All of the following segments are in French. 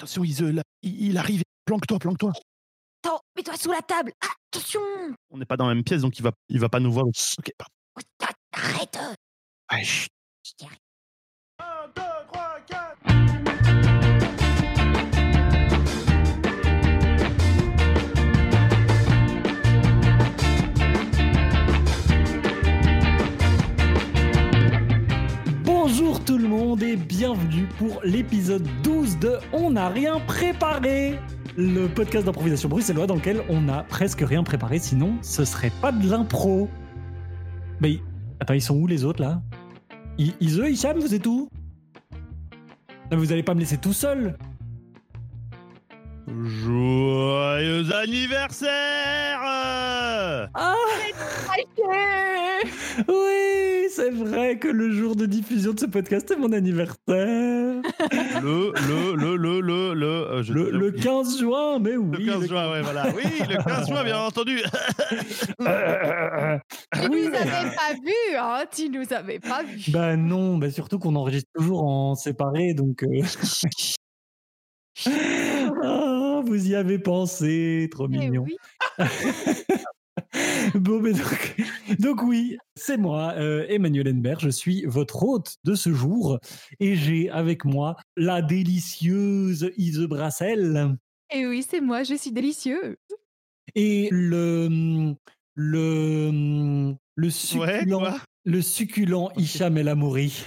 Attention, Ise, là, il, il arrive. Planque-toi, planque-toi. Attends, mets-toi sous la table. Ah, attention. On n'est pas dans la même pièce, donc il va, il va pas nous voir. Ok, pardon. Oh, ta- Arrête. Ouais, chut. Je t'y arrive. Bonjour tout le monde et bienvenue pour l'épisode 12 de On n'a rien préparé. Le podcast d'improvisation bruxellois dans lequel on n'a presque rien préparé, sinon ce serait pas de l'impro. Mais attends, ils sont où les autres là? I- Ise, Hicham, vous êtes où? Vous allez pas me laisser tout seul Joyeux anniversaire Ah Oui, c'est vrai que le jour de diffusion de ce podcast est mon anniversaire Le, le, le, le, le, le... euh, je- Le, le 15 juin, mais oui Le 15 juin, ouais, voilà. Oui, le 15 juin, bien entendu. Tu nous avais pas vu, hein Tu nous avais pas vu. Bah non, bah surtout qu'on enregistre toujours en séparé, donc. euh, ah, vous y avez pensé, trop Eh mignon. oui. Bon, mais donc, donc oui, c'est moi, euh, Emmanuel Henbert, je suis votre hôte de ce jour, et j'ai avec moi la délicieuse Ise Brassel Et Eh oui, c'est moi, je suis délicieux. et le le le succulent, quoi? le succulent Hicham El Amouri.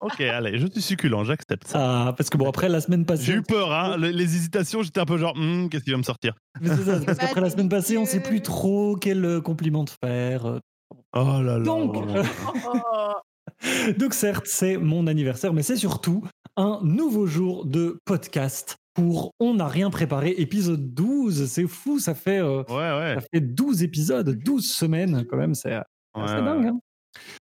Ok, allez, je suis succulent, j'accepte ça. Ah, parce que bon, après la semaine passée. J'ai eu peur, hein. Les, les hésitations, j'étais un peu genre, Hmm, qu'est-ce qui va me sortir? Mais c'est ça, c'est parce Bah, qu'après la semaine passée, on sait plus trop quel euh, compliment te faire. euh. Oh là là. Donc, Donc certes, c'est mon anniversaire, mais c'est surtout un nouveau jour de podcast pour On n'a rien préparé, épisode 12. C'est fou, ça fait, euh, Ouais, ouais. ça fait 12 épisodes, 12 semaines quand même, c'est ouais. dingue. hein.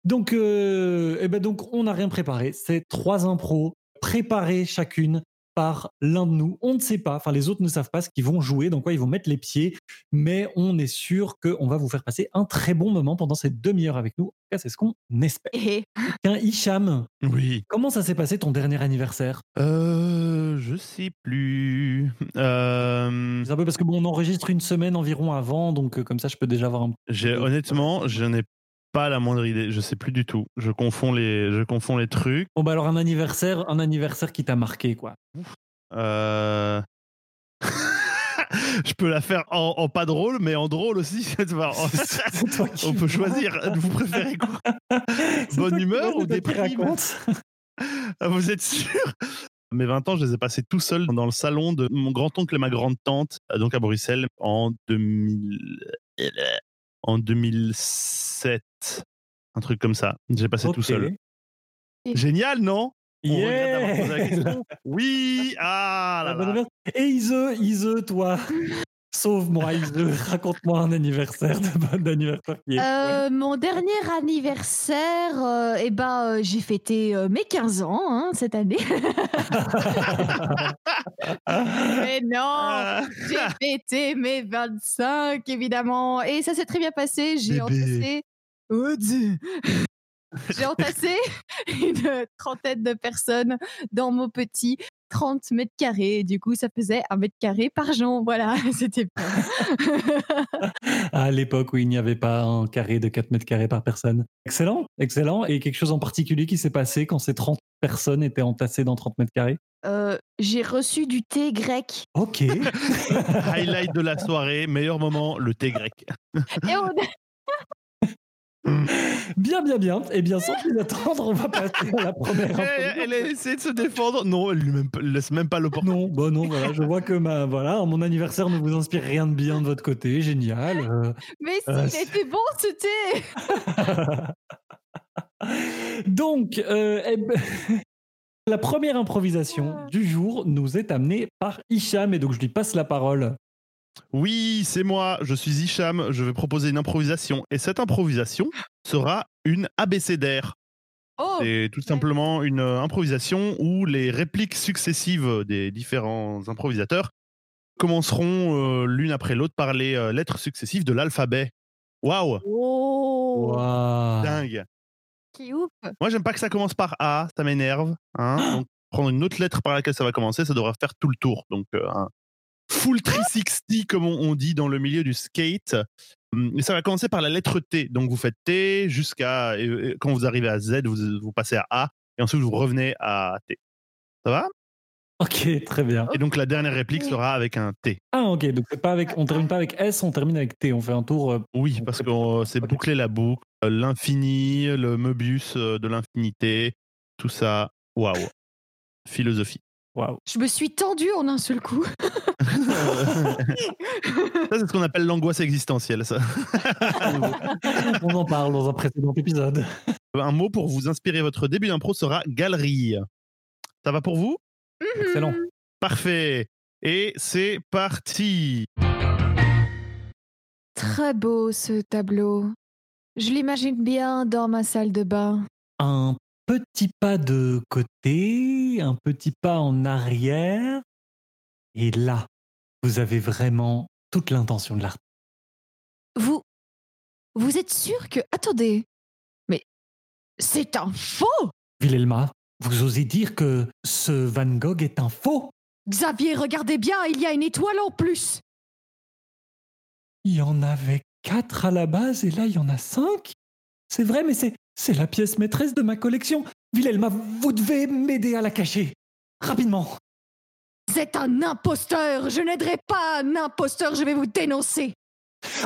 Donc, euh, eh ben donc, on n'a rien préparé. C'est trois impros préparées chacune par l'un de nous. On ne sait pas, enfin les autres ne savent pas ce qu'ils vont jouer, dans quoi ils vont mettre les pieds, mais on est sûr qu'on va vous faire passer un très bon moment pendant cette demi-heure avec nous. En tout cas, c'est ce qu'on espère. Et Tiens, Hicham, Oui. comment ça s'est passé ton dernier anniversaire? Euh, je sais plus. Euh, C'est un peu parce que bon, on enregistre une semaine environ avant, donc euh, comme ça, je peux déjà avoir un. j'ai honnêtement, je n'ai pas la moindre idée. Je sais plus du tout. Je confonds les, je confonds les trucs. Bon bah alors un anniversaire, un anniversaire qui t'a marqué quoi. Euh... je peux la faire en, en pas drôle, mais en drôle aussi. On peut choisir. Vous préférez quoi? Bonne humeur ou déprime. Ah, Vous êtes sûr? Mes 20 ans, je les ai passés tout seul dans le salon de mon grand-oncle et ma grande-tante, euh, donc à Bruxelles, en 2000... en 2007. Un truc comme ça. J'ai passé tout seul. Génial, non? On la question. Oui Ah là là. Et Ise, Ise, toi, sauve-moi, Ise, raconte-moi un anniversaire de bon anniversaire qui est. euh, mon dernier anniversaire, euh, eh ben, euh, j'ai fêté euh, mes 15 ans hein, cette année. Mais non. J'ai fêté mes 25, évidemment. Et ça s'est très bien passé. J'ai entassé. Oh, Dieu. J'ai entassé une trentaine de personnes dans mon petit 30 mètres carrés. Du coup, ça faisait un mètre carré par jour. Voilà, c'était à l'époque où il n'y avait pas un carré de 4 mètres carrés par personne. Excellent, excellent. Et quelque chose en particulier qui s'est passé quand ces 30 personnes étaient entassées dans 30 mètres carrés? Euh, j'ai reçu du thé grec. Ok. Highlight de la soirée, meilleur moment, le thé grec. Et on bien, bien, bien. Eh bien, sans plus attendre, on va passer à la première Elle, elle a essayé de se défendre. Non, elle pas- laisse même pas l'opportunité. Non, bah non, voilà, je vois que ma, voilà, mon anniversaire ne vous inspire rien de bien de votre côté, génial. euh. Mais si, Euh, il était bon ce thé Donc, euh, eh ben, la première improvisation Ah. du jour nous est amenée par Hicham, et donc je lui passe la parole. Oui, c'est moi, je suis Hicham, je vais proposer une improvisation. Et cette improvisation sera une abécédaire. Oh C'est tout simplement une euh, improvisation où les répliques successives des différents improvisateurs commenceront euh, l'une après l'autre par les euh, lettres successives de l'alphabet. Waouh Oh Waouh. Dingue Qui ouf Moi, j'aime pas que ça commence par A, ça m'énerve. hein. Donc, prendre une autre lettre par laquelle ça va commencer, ça devra faire tout le tour. Donc, euh, un full 360, comme on, on dit dans le milieu du skate. Hum, ça va commencer par la lettre T. Donc, vous faites T jusqu'à. Quand vous arrivez à Z, vous, vous passez à A. Et ensuite, vous revenez à T. Ça va? Ok, très bien. Et donc, la dernière réplique sera avec un T. Ah, ok, donc pas avec, on termine pas avec S, on termine avec T. On fait un tour. euh, Oui, parce que euh, c'est boucler la boucle, euh, l'infini, le Möbius de l'infinité, tout ça. Waouh. Philosophie. Waouh. Je me suis tendue en un seul coup. ça, c'est ce qu'on appelle l'angoisse existentielle, ça. On en parle dans un précédent épisode. Un mot pour vous inspirer votre début d'impro sera galerie. Ça va pour vous? Excellent. Parfait. Et c'est parti. Très beau ce tableau. Je l'imagine bien dans ma salle de bain. Un petit pas de côté, un petit pas en arrière. Et là, vous avez vraiment toute l'intention de l'art. Vous. Vous êtes sûr que. Attendez. Mais. C'est un faux Wilhelma, vous osez dire que ce Van Gogh est un faux Xavier, regardez bien, il y a une étoile en plus Il y en avait quatre à la base et là il y en a cinq C'est vrai, mais c'est, c'est la pièce maîtresse de ma collection. Wilhelma, vous devez m'aider à la cacher. Rapidement. C'est un imposteur Je n'aiderai pas un imposteur, je vais vous dénoncer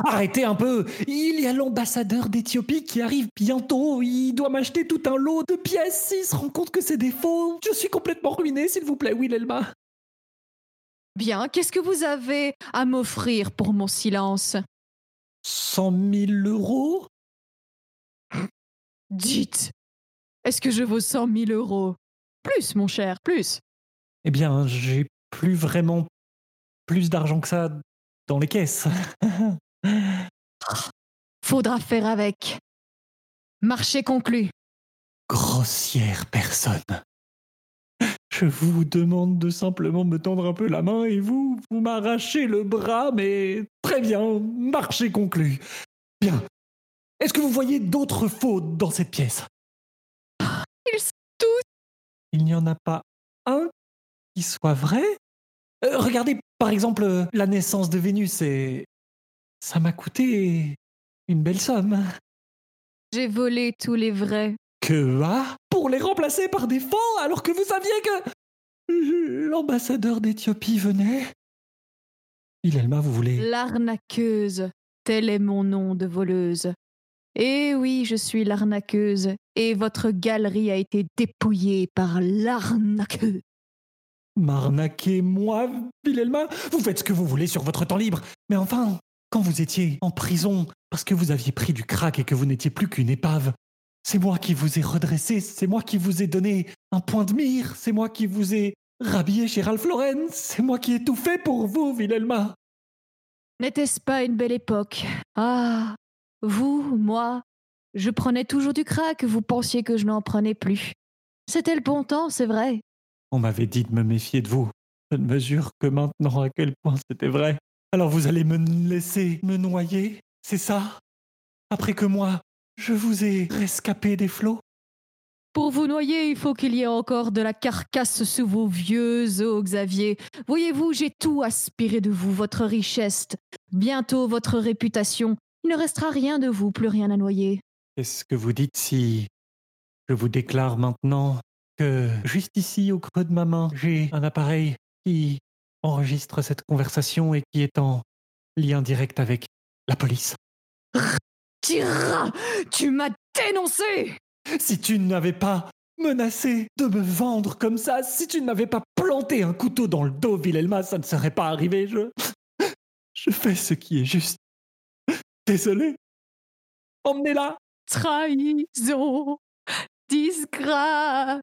Arrêtez un peu Il y a l'ambassadeur d'Éthiopie qui arrive bientôt. Il doit m'acheter tout un lot de pièces. Il se rend compte que c'est des faux. Je suis complètement ruiné, s'il vous plaît, Wilhelma. Bien, qu'est-ce que vous avez à m'offrir pour mon silence? 100 000 euros? Dites Est-ce que je vaux 100 000 euros? Plus, mon cher, plus Eh bien, j'ai plus vraiment plus d'argent que ça dans les caisses. Faudra faire avec. Marché conclu. Grossière personne. Je vous demande de simplement me tendre un peu la main et vous, vous m'arrachez le bras, mais très bien, marché conclu. Bien. Est-ce que vous voyez d'autres fautes dans cette pièce? Ils sont tous. Il n'y en a pas un qui soit vrai? Euh, Regardez par exemple euh, la naissance de Vénus et ça m'a coûté une belle somme. J'ai volé tous les vrais. Que ah Pour les remplacer par des faux alors que vous saviez que l'ambassadeur d'Éthiopie venait? Wilhelma, vous voulez L'arnaqueuse. Tel est mon nom de voleuse. Eh oui, je suis l'arnaqueuse. Et votre galerie a été dépouillée par l'arnaqueuse. m'arnaquer moi, Wilhelma Vous faites ce que vous voulez sur votre temps libre. Mais enfin, quand vous étiez en prison parce que vous aviez pris du crack et que vous n'étiez plus qu'une épave, c'est moi qui vous ai redressé, c'est moi qui vous ai donné un point de mire, c'est moi qui vous ai rhabillé chez Ralph Lauren, c'est moi qui ai tout fait pour vous, Wilhelma. N'était-ce pas une belle époque? Ah, vous, moi, je prenais toujours du crack, vous pensiez que je n'en prenais plus. C'était le bon temps, c'est vrai. On m'avait dit de me méfier de vous. Je ne mesure que maintenant à quel point c'était vrai. Alors vous allez me laisser me noyer, c'est ça? Après que moi, je vous ai rescapé des flots? Pour vous noyer, il faut qu'il y ait encore de la carcasse sous vos vieux os, Xavier. Voyez-vous, j'ai tout aspiré de vous, votre richesse, bientôt votre réputation. Il ne restera rien de vous, plus rien à noyer. Qu'est-ce que vous dites si je vous déclare maintenant que juste ici, au creux de ma main, j'ai un appareil qui enregistre cette conversation et qui est en lien direct avec la police? Tira Tu m'as dénoncé Si tu n'avais pas menacé de me vendre comme ça, si tu n'avais pas planté un couteau dans le dos, Wilhelma, ça ne serait pas arrivé. Je. Je fais ce qui est juste. Désolé. Emmenez-la. Trahison Disgrâce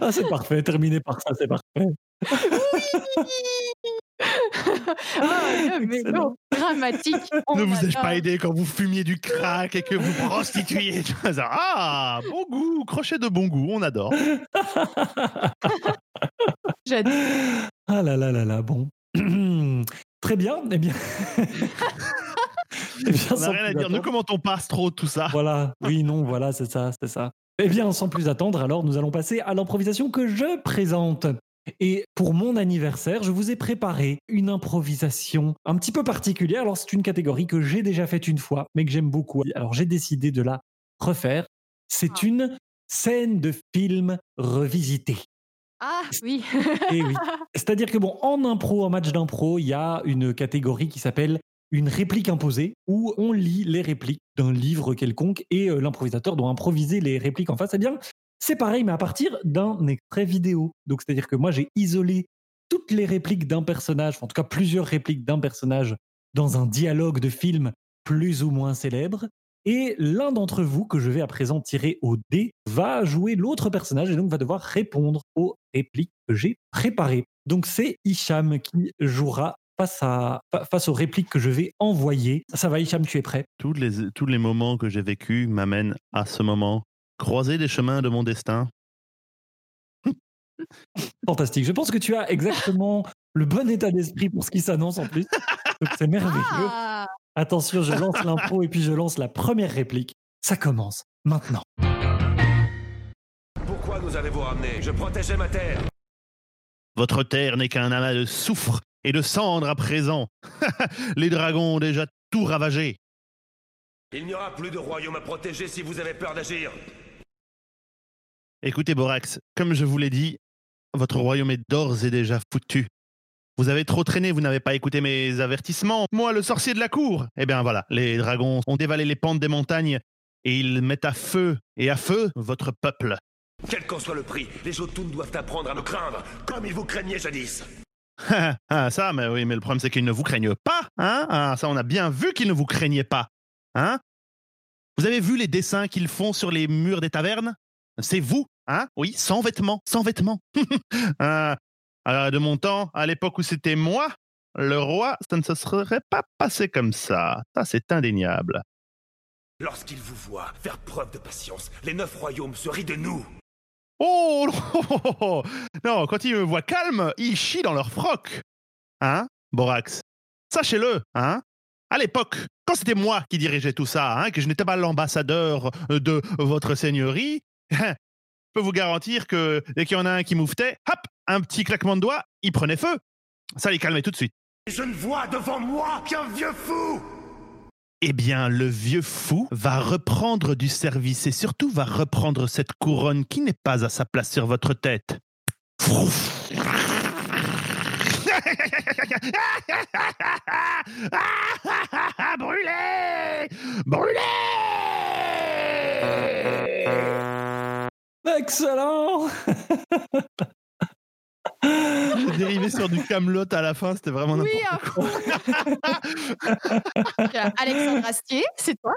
Ah, c'est parfait. Terminé par ça, c'est parfait. Ah, mais non, dramatique. On ne vous ai-je pas aidé quand vous fumiez du crack et que vous prostituiez Ah, bon goût, crochet de bon goût, on adore. J'adore. Ah là là là là, bon. Très bien, eh bien. Eh bien, On n'a rien à dire. Commentons pas trop tout ça? Voilà, oui, non, voilà, c'est ça, c'est ça. Eh bien, sans plus attendre, alors nous allons passer à l'improvisation que je présente. Et pour mon anniversaire, je vous ai préparé une improvisation un petit peu particulière. Alors, c'est une catégorie que j'ai déjà faite une fois, mais que j'aime beaucoup. Alors, j'ai décidé de la refaire. C'est Ah. une scène de film revisitée. Ah oui. Eh oui. C'est-à-dire que, bon, en impro, en match d'impro, il y a une catégorie qui s'appelle une réplique imposée, où on lit les répliques d'un livre quelconque et euh, l'improvisateur doit improviser les répliques en face. Eh bien, c'est pareil, mais à partir d'un extrait vidéo. Donc, c'est-à-dire que moi, j'ai isolé toutes les répliques d'un personnage, enfin, en tout cas plusieurs répliques d'un personnage dans un dialogue de film plus ou moins célèbre. Et l'un d'entre vous, que je vais à présent tirer au dé, va jouer l'autre personnage et donc va devoir répondre aux répliques que j'ai préparées. Donc c'est Hicham qui jouera face, à, fa- face aux répliques que je vais envoyer. Ça va Hicham, tu es prêt? Tous les, tous les moments que j'ai vécus m'amènent à ce moment. Croiser les chemins de mon destin. Fantastique. Je pense que tu as exactement le bon état d'esprit pour ce qui s'annonce en plus. C'est merveilleux. Ah, Attention, je lance l'impro et puis je lance la première réplique. Ça commence maintenant. Pourquoi nous avez-vous ramenés Je protégeais ma terre. Votre terre n'est qu'un amas de soufre et de cendres à présent. les dragons ont déjà tout ravagé. Il n'y aura plus de royaume à protéger si vous avez peur d'agir. Écoutez, Borax, comme je vous l'ai dit, votre royaume est d'ores et déjà foutu. Vous avez trop traîné, vous n'avez pas écouté mes avertissements. Moi, le sorcier de la cour. Eh bien voilà, les dragons ont dévalé les pentes des montagnes et ils mettent à feu et à feu votre peuple. Quel qu'en soit le prix, les Jotuns doivent apprendre à me craindre, comme ils vous craignaient jadis. ah, ça, mais oui, mais le problème c'est qu'ils ne vous craignent pas, hein Ah, ça, on a bien vu qu'ils ne vous craignaient pas, hein Vous avez vu les dessins qu'ils font sur les murs des tavernes? C'est vous, hein? Oui, sans vêtements, sans vêtements. Ah, alors, de mon temps, à l'époque où c'était moi, le roi, ça ne se serait pas passé comme ça. Ça, c'est indéniable. Lorsqu'ils vous voient faire preuve de patience, les neuf royaumes se rient de nous. Oh non, non, quand ils me voient calme, ils chient dans leur froc. Hein, Borax? Sachez-le, hein À l'époque, quand c'était moi qui dirigeais tout ça, hein, que je n'étais pas l'ambassadeur de votre seigneurie, je peux vous garantir que dès qu'il y en a un qui mouvetait, hop, un petit claquement de doigts, il prenait feu. Ça les calmait tout de suite. Et je ne vois devant moi qu'un vieux fou Eh bien, le vieux fou va reprendre du service et surtout va reprendre cette couronne qui n'est pas à sa place sur votre tête. Brûlez Brûlez Excellent J'ai dérivé sur du Camelot à la fin, c'était vraiment oui, n'importe à fond. Alexandre Astier, c'est toi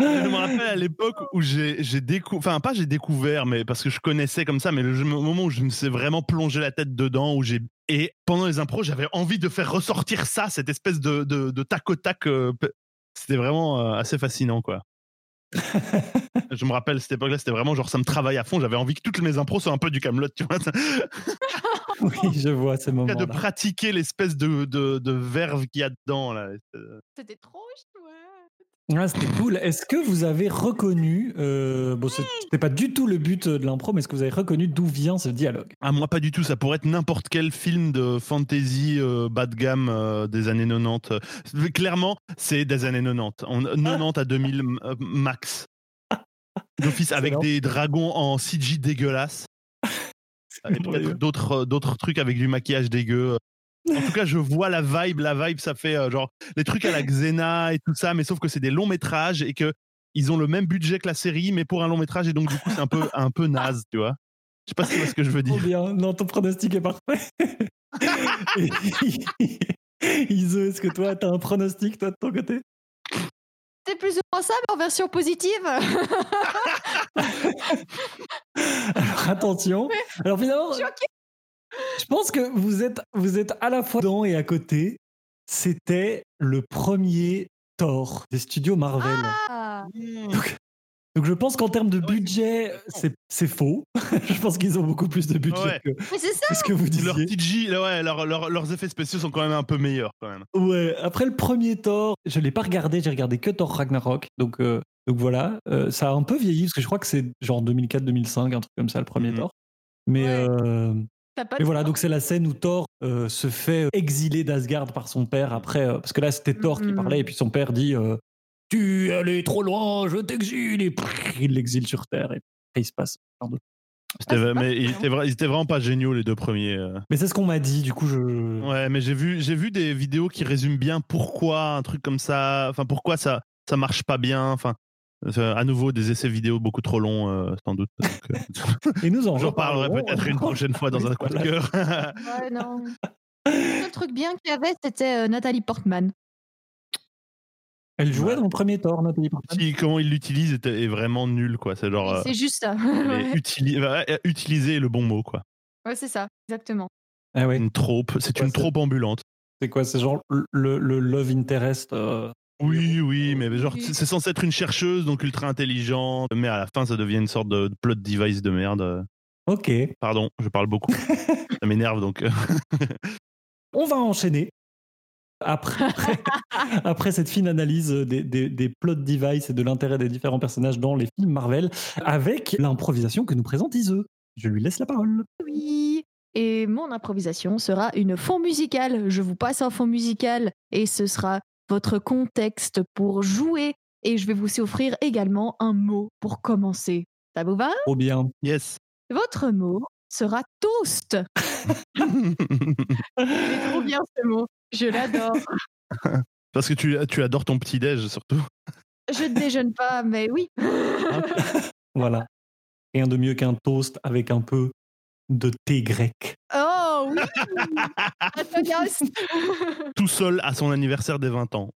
Je me rappelle à l'époque où j'ai découvert, enfin pas j'ai découvert, mais parce que je connaissais comme ça, mais le moment où je me suis vraiment plongé la tête dedans, où j'ai et pendant les impros, j'avais envie de faire ressortir ça, cette espèce de, de, de tac au tac. euh, c'était vraiment euh, assez fascinant, quoi. je me rappelle cette époque-là, c'était vraiment genre ça me travaille à fond. J'avais envie que toutes mes impros soient un peu du Camelot, tu vois. Oui, je vois ces de moments-là. pratiquer l'espèce de, de, de verve qu'il y a dedans là. C'était trop. Ah, c'était cool. Est-ce que vous avez reconnu, euh, bon, c'était pas du tout le but de l'impro, mais est-ce que vous avez reconnu d'où vient ce dialogue? Ah, moi, pas du tout. Ça pourrait être n'importe quel film de fantasy euh, bas de gamme euh, des années 90. Euh, Clairement, c'est des années 90. On- 90 à 2000 euh, max. D'office avec des dragons en CG dégueulasse. Et peut-être merveilleux. d'autres euh, d'autres trucs avec du maquillage dégueu. En tout cas, je vois la vibe. La vibe, ça fait euh, genre les trucs à la Xena et tout ça, mais sauf que c'est des longs métrages et que ils ont le même budget que la série, mais pour un long métrage et donc du coup c'est un peu un peu naze, tu vois. Je sais pas si tu vois ce que je veux dire. bien. Non, ton pronostic est parfait. Iso, est-ce que toi, t'as un pronostic, toi, de ton côté? C'est plus ou moins ça, mais en version positive. Alors, attention. Alors, finalement. Je pense que vous êtes, vous êtes à la fois dedans et à côté. C'était le premier Thor des studios Marvel. Ah, Hmm. Donc, Donc je pense qu'en termes de Ouais, budget, c'est c'est faux. je pense qu'ils ont beaucoup plus de budget Ouais. que, Mais c'est ça que ce que vous Leur disiez. TG, là, ouais, leur- leur- leurs effets spéciaux sont quand même un peu meilleurs quand même. Ouais, après le premier Thor, je l'ai pas regardé, j'ai regardé que Thor Ragnarok. Donc, euh, donc voilà, Euh, ça a un peu vieilli parce que je crois que c'est genre 2004-2005, un truc comme ça, le premier Mhm. Thor. Mais, Ouais. euh, pas mais de voilà, donc c'est la scène où Thor euh, se fait exiler d'Asgard par son père après. euh, parce que là, c'était Thor qui Mhm. parlait et puis son père dit euh, Tu es allé trop loin, je t'exile. Et prrr, il l'exile sur Terre. Et après, il se passe. plein de- Ah, pas mais ils bien. étaient, vra- ils étaient vraiment pas géniaux les deux premiers. euh. Mais c'est ce qu'on m'a dit, du coup, je. Ouais, mais j'ai vu, j'ai vu des vidéos qui résument bien pourquoi un truc comme ça, enfin pourquoi ça, ça marche pas bien. Enfin, euh, à nouveau des essais vidéo beaucoup trop longs, euh, sans doute. Donc, euh, Et nous en J'en parlerai peut-être une prochaine fois dans un coup de cœur. Ouais, non. Le seul truc bien qu'il y avait, c'était euh, Nathalie Portman. Elle jouait Ouais. dans le premier Thor, Nathalie Portman. Si, comment il l'utilise est, est vraiment nul, quoi. C'est genre euh, juste ça. les ouais, utili- ouais, utiliser le bon mot, quoi. Ouais, c'est ça, exactement. Ah ouais. Une trope, c'est une trope ambulante. C'est quoi? C'est genre le, le love interest. euh, Oui, oui, mais genre Oui. c'est censé être une chercheuse, donc ultra intelligente, mais à la fin ça devient une sorte de plot device de merde. Ok. Pardon, je parle beaucoup. ça m'énerve donc. euh, On va enchaîner. Après, après cette fine analyse des, des, des plot devices et de l'intérêt des différents personnages dans les films Marvel, avec l'improvisation que nous présente Ise. Je lui laisse la parole. Oui. Et mon improvisation sera une fond musical. Je vous passe un fond musical et ce sera votre contexte pour jouer. Et je vais vous offrir également un mot pour commencer. Ça vous va? Trop bien. Yes. Votre mot sera toast. Il est trop bien ce mot. Je l'adore. Parce que tu, tu adores ton petit déj surtout. Je ne déjeune pas, mais oui. Voilà. Rien de mieux qu'un toast avec un peu de thé grec. Oh oui Tout seul à son anniversaire des 20 ans.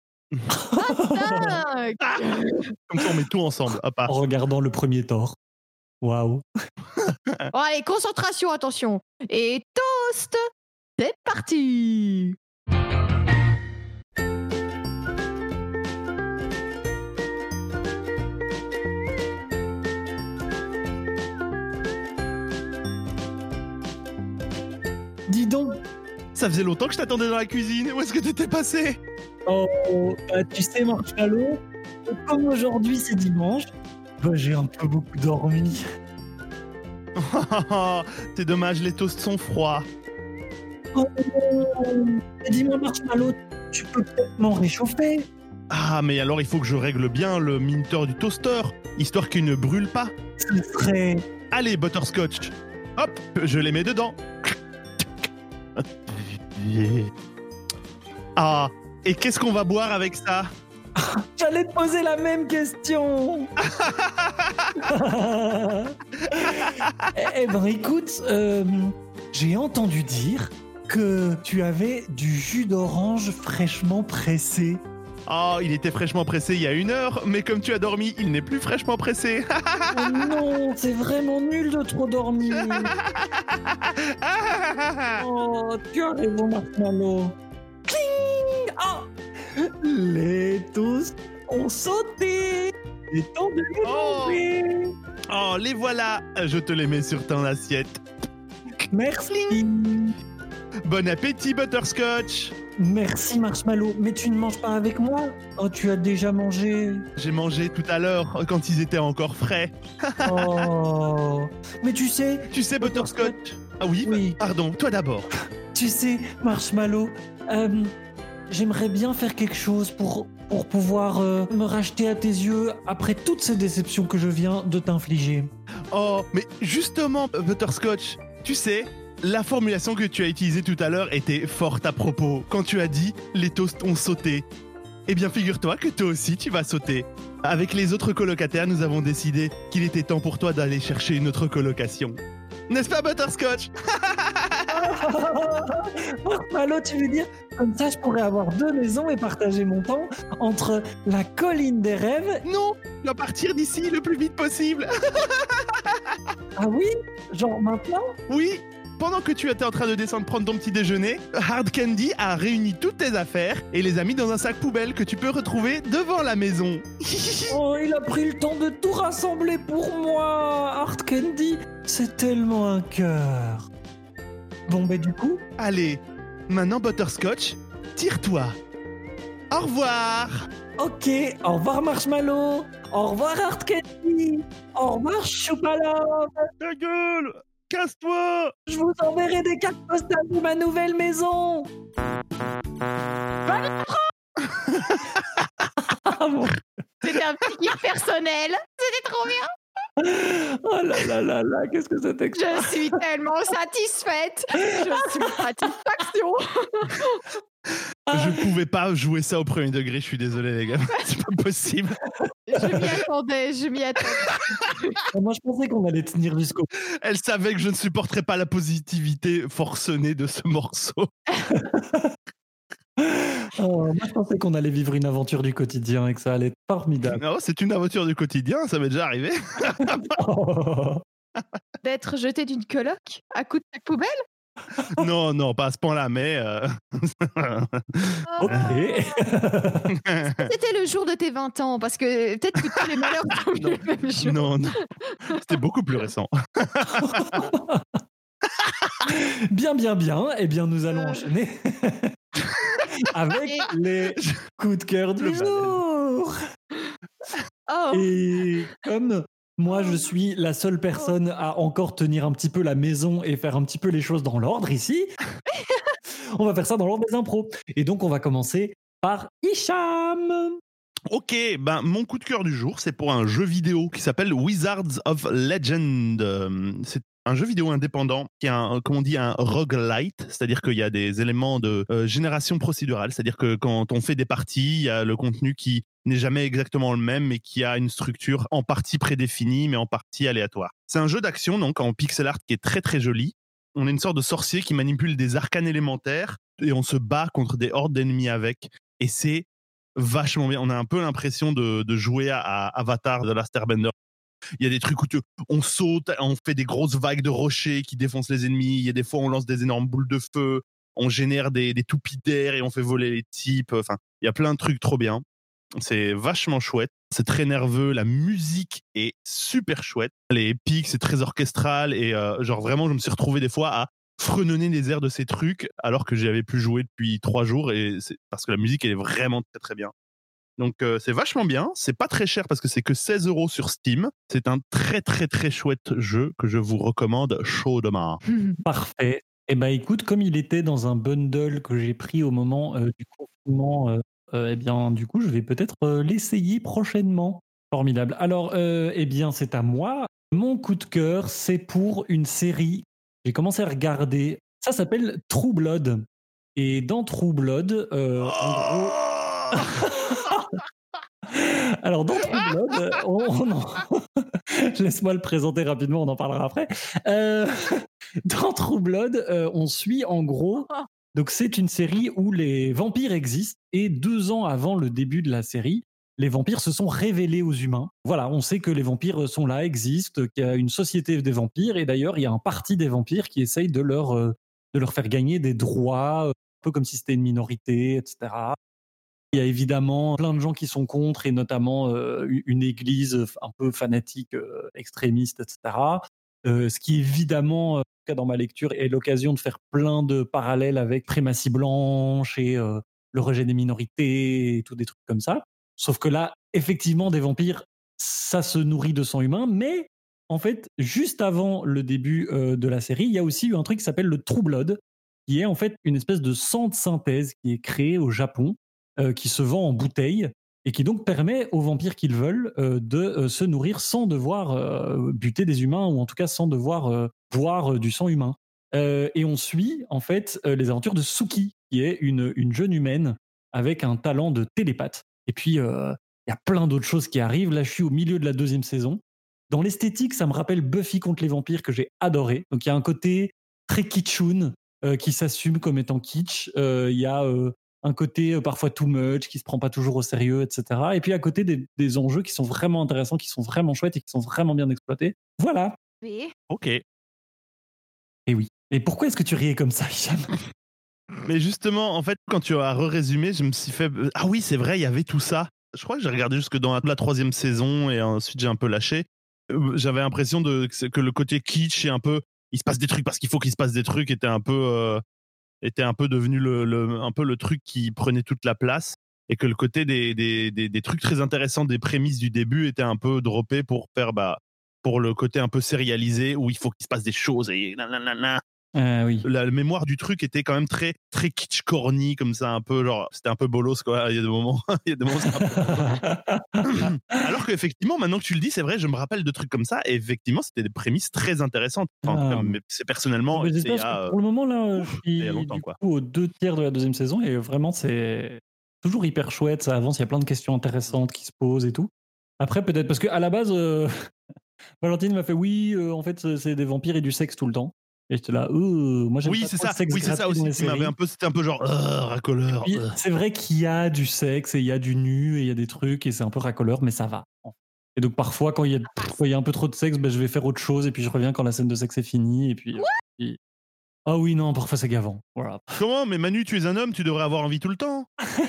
Comme ça on met tout ensemble. Hop, ah. En regardant le premier Thor. Waouh. Bon, allez, concentration, attention. Et toast C'est parti Dis donc. Ça faisait longtemps que je t'attendais dans la cuisine. Où est-ce que t'étais passé? Oh, bah, tu sais, Marshmallow, comme aujourd'hui c'est dimanche, bah, j'ai un peu beaucoup dormi. C'est dommage, les toasts sont froids. Oh, dis-moi, Marshmallow, tu peux peut-être m'en réchauffer? Ah, mais alors il faut que je règle bien le minuteur du toaster, histoire qu'il ne brûle pas. Ce serait. Allez, butterscotch. Hop, je les mets dedans. Ah, et qu'est-ce qu'on va boire avec ça? J'allais te poser la même question. Eh eh ben écoute, euh, j'ai entendu dire que tu avais du jus d'orange fraîchement pressé. Oh, il était fraîchement pressé il y a une heure, mais comme tu as dormi, il n'est plus fraîchement pressé. Oh non, c'est vraiment nul de trop dormir. Oh, tu as raison, Marshmallow. Cling Oh Les toasts ont sauté Et temps de les Oh. manger. oh, les voilà. Je te les mets sur ton assiette. Merci Bon appétit, butterscotch. Merci, Marshmallow. Mais tu ne manges pas avec moi Oh, tu as déjà mangé J'ai mangé tout à l'heure quand ils étaient encore frais. Oh Mais tu sais, Tu sais, butterscotch Ah oui, Oui. Pardon, toi d'abord. tu sais, Marshmallow, euh, j'aimerais bien faire quelque chose pour, pour pouvoir euh, me racheter à tes yeux après toutes ces déceptions que je viens de t'infliger. Oh, mais justement, Butterscotch, tu sais, la formulation que tu as utilisée tout à l'heure était forte à propos quand tu as dit les toasts ont sauté. Eh bien, figure-toi que toi aussi tu vas sauter. Avec les autres colocataires, nous avons décidé qu'il était temps pour toi d'aller chercher une autre colocation. N'est-ce pas, Butterscotch? Marshmallow, tu veux dire Comme ça, je pourrais avoir deux maisons et partager mon temps entre la colline des rêves? Non, dois partir d'ici le plus vite possible. Ah oui? Genre maintenant? Oui, pendant que tu étais en train de descendre prendre ton petit déjeuner, Hard Candy a réuni toutes tes affaires et les a mis dans un sac poubelle que tu peux retrouver devant la maison. Oh, il a pris le temps de tout rassembler pour moi Art Candy, c'est tellement un cœur. Bon, bah du coup, Allez, maintenant Butterscotch, tire-toi. Au revoir. Ok, au revoir Marshmallow, au revoir Art Candy, au revoir Choupalove, Ta gueule Casse-toi je vous enverrai des cartes postales de ma nouvelle maison. Ah bon. C'était un petit kiff personnel. C'était trop bien. Oh là là là là, qu'est-ce que c'était que ça? Je suis tellement satisfaite. Je suis satisfaction. Je pouvais pas jouer ça au premier degré, je suis désolé les gars, c'est pas possible. Je m'y attendais, je m'y attendais. Moi, je pensais qu'on allait tenir jusqu'au Elle savait que je ne supporterais pas la positivité forcenée de ce morceau. Oh, moi, je pensais qu'on allait vivre une aventure du quotidien et que ça allait être formidable. Non, c'est une aventure du quotidien, ça m'est déjà arrivé. Oh. D'être jeté d'une coloc à coup de sac poubelle? Non, non, pas à ce point-là, mais... euh, Ok. C'était le jour de tes 20 ans, parce que peut-être que tous les malheurs sont Non. le même jour. non, non. C'était beaucoup plus récent. bien, bien, bien. Eh bien, nous allons Euh. enchaîner avec les coups de cœur du jour. Oh, Et comme moi, je suis la seule personne à encore tenir un petit peu la maison et faire un petit peu les choses dans l'ordre ici, on va faire ça dans l'ordre des impros. Et donc, on va commencer par Hicham. Ok, ben mon coup de cœur du jour, c'est pour un jeu vidéo qui s'appelle Wizards of Legend. Euh, C'est un jeu vidéo indépendant qui est un, on dit, un roguelite, c'est-à-dire qu'il y a des éléments de euh, génération procédurale, c'est-à-dire que quand on fait des parties, il y a le contenu qui n'est jamais exactement le même, mais qui a une structure en partie prédéfinie, mais en partie aléatoire. C'est un jeu d'action, donc en pixel art, qui est très très joli. On est une sorte de sorcier qui manipule des arcanes élémentaires et on se bat contre des hordes d'ennemis avec. Et c'est vachement bien. On a un peu l'impression de, de jouer à, à Avatar de Last Airbender. Il y a des trucs où tu- on saute, on fait des grosses vagues de rochers qui défoncent les ennemis. Il y a des fois, on lance des énormes boules de feu. On génère des, toupies d'air et on fait voler les types. Enfin, il y a plein de trucs trop bien. C'est vachement chouette. C'est très nerveux. La musique est super chouette. Elle est épique, c'est très orchestral. Et euh, genre, vraiment, je me suis retrouvé des fois à fredonner les airs de ces trucs alors que j'y avais plus joué depuis trois jours. Et c'est parce que la musique, elle est vraiment très, très bien. Donc euh, c'est vachement bien, c'est pas très cher parce que c'est que 16 euros sur Steam. C'est un très très très chouette jeu que je vous recommande chaudement. Parfait. Eh ben écoute, comme il était dans un bundle que j'ai pris au moment euh, du confinement, euh, euh, eh bien du coup je vais peut-être euh, l'essayer prochainement. Formidable. Alors euh, eh bien c'est à moi. Mon coup de cœur, c'est pour une série. J'ai commencé à regarder. Ça s'appelle True Blood. Et dans True Blood, euh, en gros, Alors, dans True Blood, euh, on, laisse-moi le présenter rapidement, on en parlera après. Euh, dans True Blood, euh, on suit en gros. Donc, c'est une série où les vampires existent et deux ans avant le début de la série, les vampires se sont révélés aux humains. Voilà, on sait que les vampires sont là, existent, qu'il y a une société des vampires et d'ailleurs, il y a un parti des vampires qui essaye de leur, euh, de leur faire gagner des droits, un peu comme si c'était une minorité, etc. Il y a évidemment plein de gens qui sont contre, et notamment euh, une église un peu fanatique, euh, extrémiste, etc. Euh, ce qui évidemment, euh, en tout cas dans ma lecture, est l'occasion de faire plein de parallèles avec Prématie Blanche et euh, le rejet des minorités et tout des trucs comme ça. Sauf que là, effectivement, des vampires, ça se nourrit de sang humain, mais en fait, juste avant le début euh, de la série, il y a aussi eu un truc qui s'appelle le True Blood, qui est en fait une espèce de sang de synthèse qui est créé au Japon euh, qui se vend en bouteille et qui donc permet aux vampires qu'ils veulent euh, de euh, se nourrir sans devoir buter des humains ou en tout cas sans devoir boire du sang humain. Et on suit en fait les aventures de Suki, qui est une, une jeune humaine avec un talent de télépathe. Et puis il y a plein d'autres choses qui arrivent. Là, je suis au milieu de la deuxième saison. Dans l'esthétique, ça me rappelle Buffy contre les vampires que j'ai adoré. Donc il y a un côté très kitschoun qui s'assume comme étant kitsch. Il y a un côté euh, parfois too much, qui se prend pas toujours au sérieux, etc. Et puis à côté des, des enjeux qui sont vraiment intéressants, qui sont vraiment chouettes et qui sont vraiment bien exploités. Voilà. Ok. Et oui. Et pourquoi est-ce que tu riais comme ça, Hicham? Mais justement, en fait, quand tu as résumé, je me suis fait. Ah oui, c'est vrai, il y avait tout ça. Je crois que j'ai regardé jusque dans la, troisième saison et ensuite j'ai un peu lâché. Euh, J'avais l'impression de que le côté kitsch et un peu. Il se passe des trucs parce qu'il faut qu'il se passe des trucs était un peu. euh, était un peu devenu le, un peu le truc qui prenait toute la place et que le côté des, des, des, des trucs très intéressants des prémices du début était un peu droppé pour faire bah pour le côté un peu sérialisé où il faut qu'il se passe des choses et nanana. Ah oui. la mémoire du truc était quand même très très kitsch corny comme ça un peu genre c'était un peu bolos quoi il y a des moments il y a des moments c'est un peu- alors qu'effectivement maintenant que tu le dis c'est vrai je me rappelle de trucs comme ça et effectivement c'était des prémices très intéressantes Enfin, Ah. c'est personnellement il y a, euh, pour le moment, là, je suis il y a longtemps, du quoi. coup aux deux tiers de la deuxième saison et vraiment, c'est toujours hyper chouette. Ça avance, il y a plein de questions intéressantes qui se posent et tout. Après, peut-être parce que à la base, euh, Valentine m'a fait oui, euh, en fait, c'est des vampires et du sexe tout le temps. Et j'étais là, euh, moi j'aime oui pas c'est ça le sexe oui c'est ça aussi un peu c'était un peu genre euh, racoleur euh. C'est vrai qu'il y a du sexe et il y a du nu et il y a des trucs et c'est un peu racoleur, mais ça va. Et donc parfois, quand il y a, quand il y a un peu trop de sexe, ben, je vais faire autre chose et puis je reviens quand la scène de sexe est finie. Et puis, euh, puis- Ah oui, non, parfois c'est gavant. Voilà. comment? Mais Manu tu es un homme tu devrais avoir envie tout le temps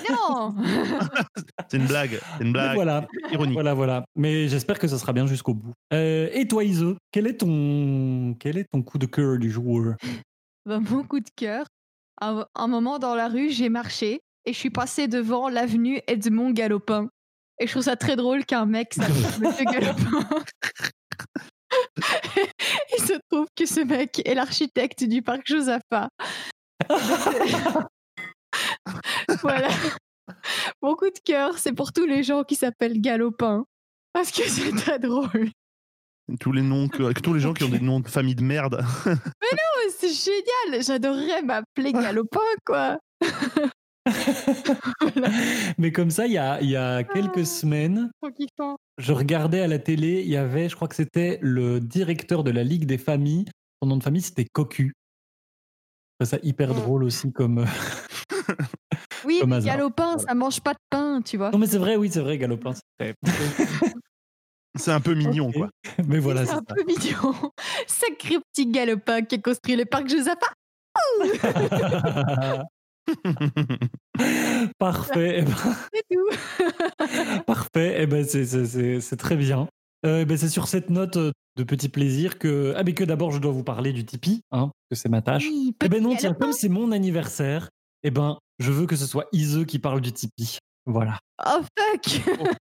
Non c'est une blague c'est une Mais blague voilà, ironique voilà, voilà. Mais j'espère que ça sera bien jusqu'au bout. Euh, et toi, Ise, quel est ton, quel est ton coup de cœur du jour? Bah, Mon coup de cœur. Un, un moment dans la rue, j'ai marché et je suis passée devant l'avenue Edmond Galopin. Et je trouve ça très drôle qu'un mec s'appelle Monsieur Galopin. Il se trouve que ce mec est l'architecte du parc Josaphat. voilà. Mon coup de cœur, c'est pour tous les gens qui s'appellent Galopin. Parce que c'est très drôle. tous les noms que, tous les gens qui ont des noms de famille de merde Oh, c'est génial. J'adorerais m'appeler Galopin, quoi. Voilà, Mais comme ça, il y a, il y a Ah. quelques semaines, trop kiffant. Je regardais à la télé, il y avait, je crois que c'était le directeur de la Ligue des familles. Son nom de famille, c'était Cocu. Je trouvais ça hyper Mm. drôle aussi comme. Oui, Comme mais. Galopin, Voilà. ça mange pas de pain, tu vois. Non, mais c'est vrai, oui, c'est vrai, Galopin. c'est vrai. c'est un peu mignon quoi Mais voilà, c'est c'est un peu mignon. Sacré petit Galopin qui a construit le parc Josaphat. Parfait. eh ben, C'est tout. Parfait, eh ben c'est- c'est c'est- c'est très bien. Euh, eh ben c'est sur cette note euh, de petit plaisir que ah mais que d'abord je dois vous parler du Tipeee, hein, que c'est ma tâche. Oui, Eh ben non, tiens, comme c'est mon anniversaire, eh ben je veux que ce soit Ise qui parle du Tipeee. Voilà. Oh fuck.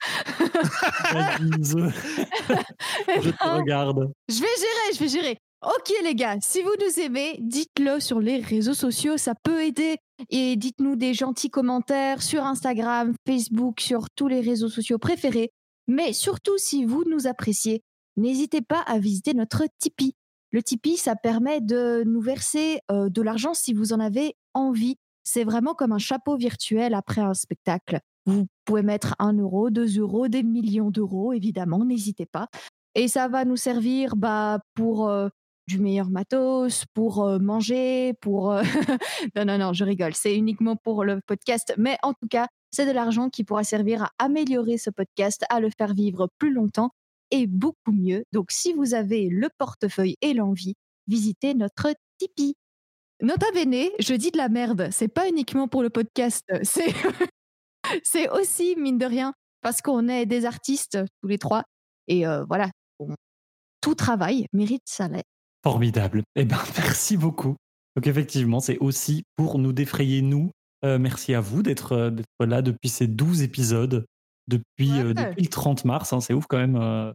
Eh je te ben, regarde. Je vais gérer, je vais gérer. Ok les gars, si vous nous aimez, dites-le sur les réseaux sociaux, ça peut aider. Et dites-nous des gentils commentaires sur Instagram, Facebook, sur tous les réseaux sociaux préférés. Mais surtout, si vous nous appréciez, n'hésitez pas à visiter notre Tipeee. Le Tipeee, ça permet de nous verser euh, de l'argent si vous en avez envie. C'est vraiment comme un chapeau virtuel après un spectacle. Vous pouvez mettre un euro, deux euros, des millions d'euros, évidemment, n'hésitez pas. Et ça va nous servir bah, pour euh, du meilleur matos, pour manger, pour... non, non, non, je rigole. C'est uniquement pour le podcast. Mais en tout cas, c'est de l'argent qui pourra servir à améliorer ce podcast, à le faire vivre plus longtemps et beaucoup mieux. Donc, si vous avez le portefeuille et l'envie, visitez notre Tipeee. Nota bene, je dis de la merde. C'est pas uniquement pour le podcast. C'est, aussi, mine de rien, parce qu'on est des artistes tous les trois. Et voilà, tout travail mérite salaire. Formidable. Eh ben merci beaucoup. Donc effectivement, c'est aussi pour nous défrayer nous. Euh, merci à vous d'être euh, là depuis ces 12 épisodes, depuis, Ouais. euh, depuis le 30 mars. hein. c'est ouf quand même euh,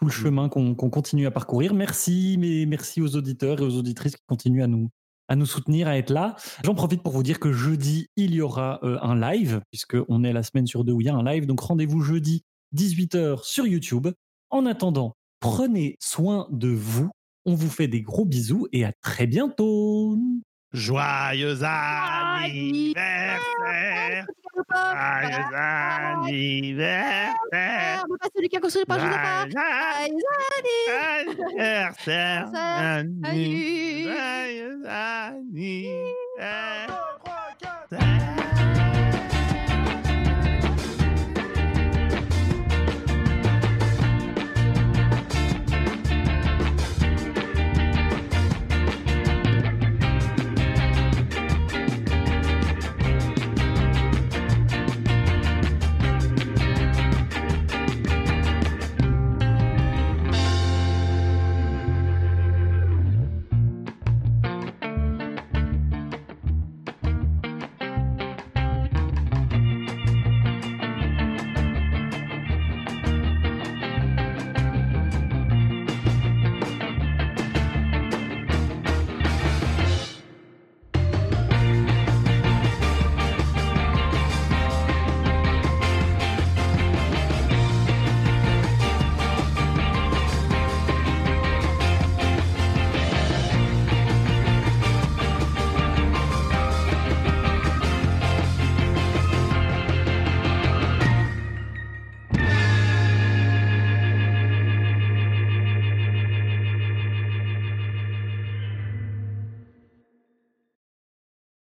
tout le Mm. chemin qu'on continue à parcourir. Merci, mais merci aux auditeurs et aux auditrices qui continuent à nous à nous soutenir, à être là. J'en profite pour vous dire que jeudi, il y aura un live, puisqu'on est la semaine sur deux où il y a un live. Donc rendez-vous jeudi, 18h sur YouTube. En attendant, prenez soin de vous. On vous fait des gros bisous et à très bientôt. Joyeux anniversaire. Joyeux anniversaire. On pas. Celui qui a construit le parc anniversaire. Joyeux anniversaire